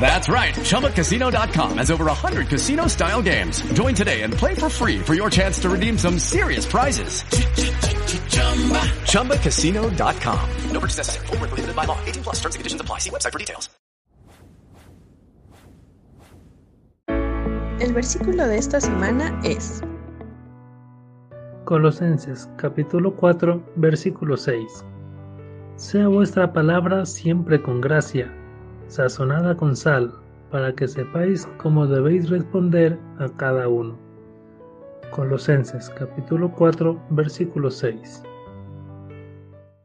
That's right. ChumbaCasino.com has over 100 casino-style games. Join today and play for free for your chance to redeem some serious prizes. ChumbaCasino.com. No purchase necessary. Void were prohibited by law. 18 plus terms and conditions apply. See website for details. El versículo de esta semana es Colosenses capítulo 4 versículo 6. Sea vuestra palabra siempre con gracia, sazonada con sal, para que sepáis cómo debéis responder a cada uno. Colosenses capítulo 4 versículo 6.